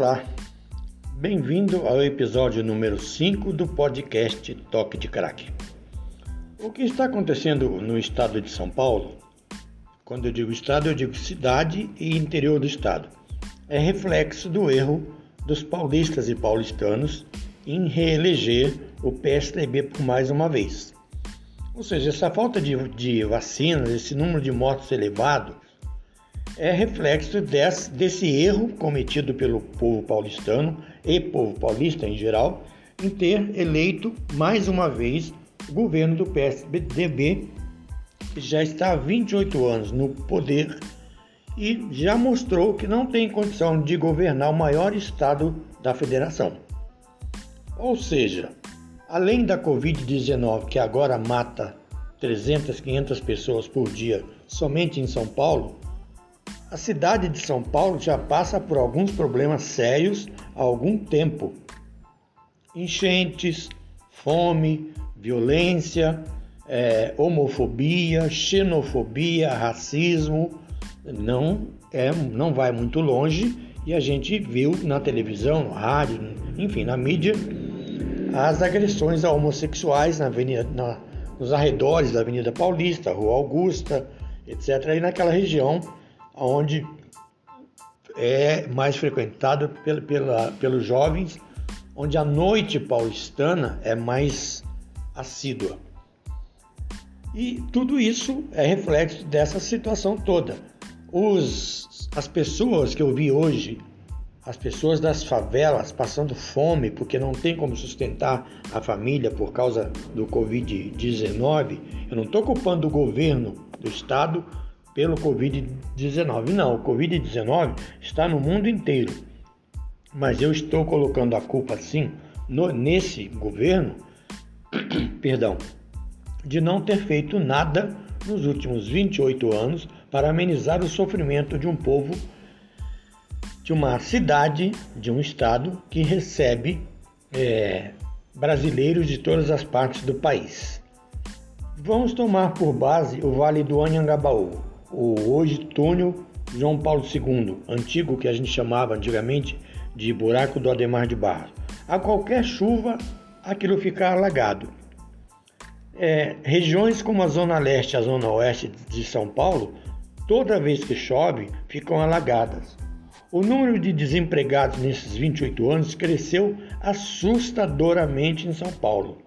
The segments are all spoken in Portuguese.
Olá, bem-vindo ao episódio número 5 do podcast Toque de Crack. O que está acontecendo no estado de São Paulo, quando eu digo estado, eu digo cidade e interior do estado, é reflexo do erro dos paulistas e paulistanos em reeleger o PSDB por mais uma vez. Ou seja, essa falta de, de vacinas, esse número de mortos elevado, é reflexo desse, desse erro cometido pelo povo paulistano e povo paulista em geral em ter eleito mais uma vez o governo do PSDB, que já está há 28 anos no poder e já mostrou que não tem condição de governar o maior estado da federação. Ou seja, além da Covid-19, que agora mata 300, 500 pessoas por dia somente em São Paulo, a cidade de São Paulo já passa por alguns problemas sérios há algum tempo. Enchentes, fome, violência, é, homofobia, xenofobia, racismo, não é, não vai muito longe e a gente viu na televisão, no rádio, enfim, na mídia, as agressões a homossexuais na avenida, na, nos arredores da Avenida Paulista, Rua Augusta, etc., e naquela região onde é mais frequentado pela, pela, pelos jovens, onde a noite paulistana é mais assídua. E tudo isso é reflexo dessa situação toda. Os, as pessoas que eu vi hoje, as pessoas das favelas passando fome porque não tem como sustentar a família por causa do Covid-19, eu não estou culpando o governo do estado pelo Covid-19. Não, o Covid-19 está no mundo inteiro. Mas eu estou colocando a culpa, sim, no, nesse governo, perdão, de não ter feito nada nos últimos 28 anos para amenizar o sofrimento de um povo, de uma cidade, de um estado que recebe é, brasileiros de todas as partes do país. Vamos tomar por base o Vale do Anhangabaú, o hoje túnel João Paulo II, antigo que a gente chamava antigamente de buraco do Ademar de Barros. A qualquer chuva, aquilo fica alagado. É, regiões como a Zona Leste e a Zona Oeste de São Paulo, toda vez que chove, ficam alagadas. O número de desempregados nesses 28 anos cresceu assustadoramente em São Paulo.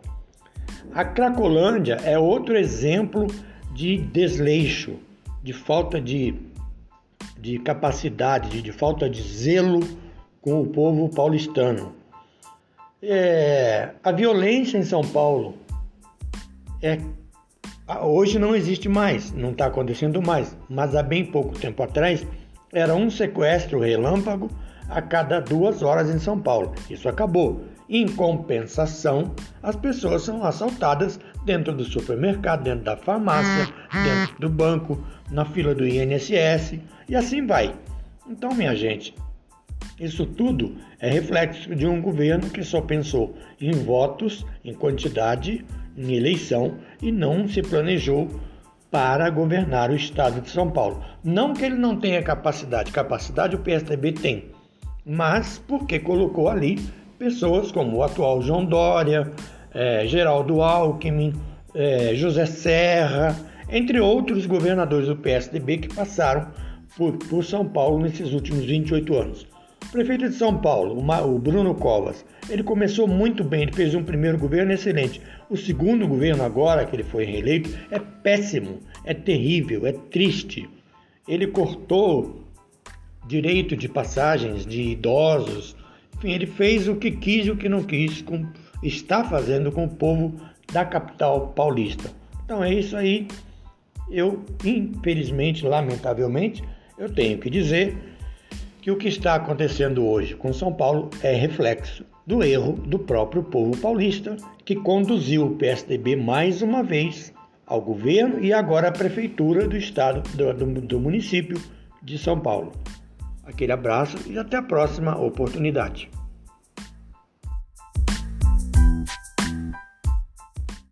A Cracolândia é outro exemplo de desleixo de falta de, de capacidade, de, de falta de zelo com o povo paulistano. É, a violência em São Paulo é, hoje não existe mais, não está acontecendo mais, mas há bem pouco tempo atrás era um sequestro relâmpago a cada duas horas em São Paulo. Isso acabou. Em compensação, as pessoas são assaltadas dentro do supermercado, dentro da farmácia, dentro do banco, na fila do INSS e assim vai. Então, minha gente, isso tudo é reflexo de um governo que só pensou em votos, em quantidade, em eleição e não se planejou para governar o estado de São Paulo. Não que ele não tenha capacidade, capacidade o PSDB tem, mas porque colocou ali pessoas como o atual João Dória, é, Geraldo Alckmin, é, José Serra, entre outros governadores do PSDB que passaram por, por, São Paulo nesses últimos 28 anos. O prefeito de São Paulo, o Bruno Covas, ele começou muito bem, ele fez um primeiro governo excelente. O segundo governo agora, que ele foi reeleito, é péssimo, é terrível, é triste. Ele cortou direito de passagens de idosos, enfim, ele fez o que quis e o que não quis, com, está fazendo com o povo da capital paulista. Então é isso aí. Eu, infelizmente, lamentavelmente, eu tenho que dizer que o que está acontecendo hoje com São Paulo é reflexo do erro do próprio povo paulista, que conduziu o PSDB mais uma vez ao governo e agora à prefeitura do estado do, do, do município de São Paulo. Aquele abraço e até a próxima oportunidade.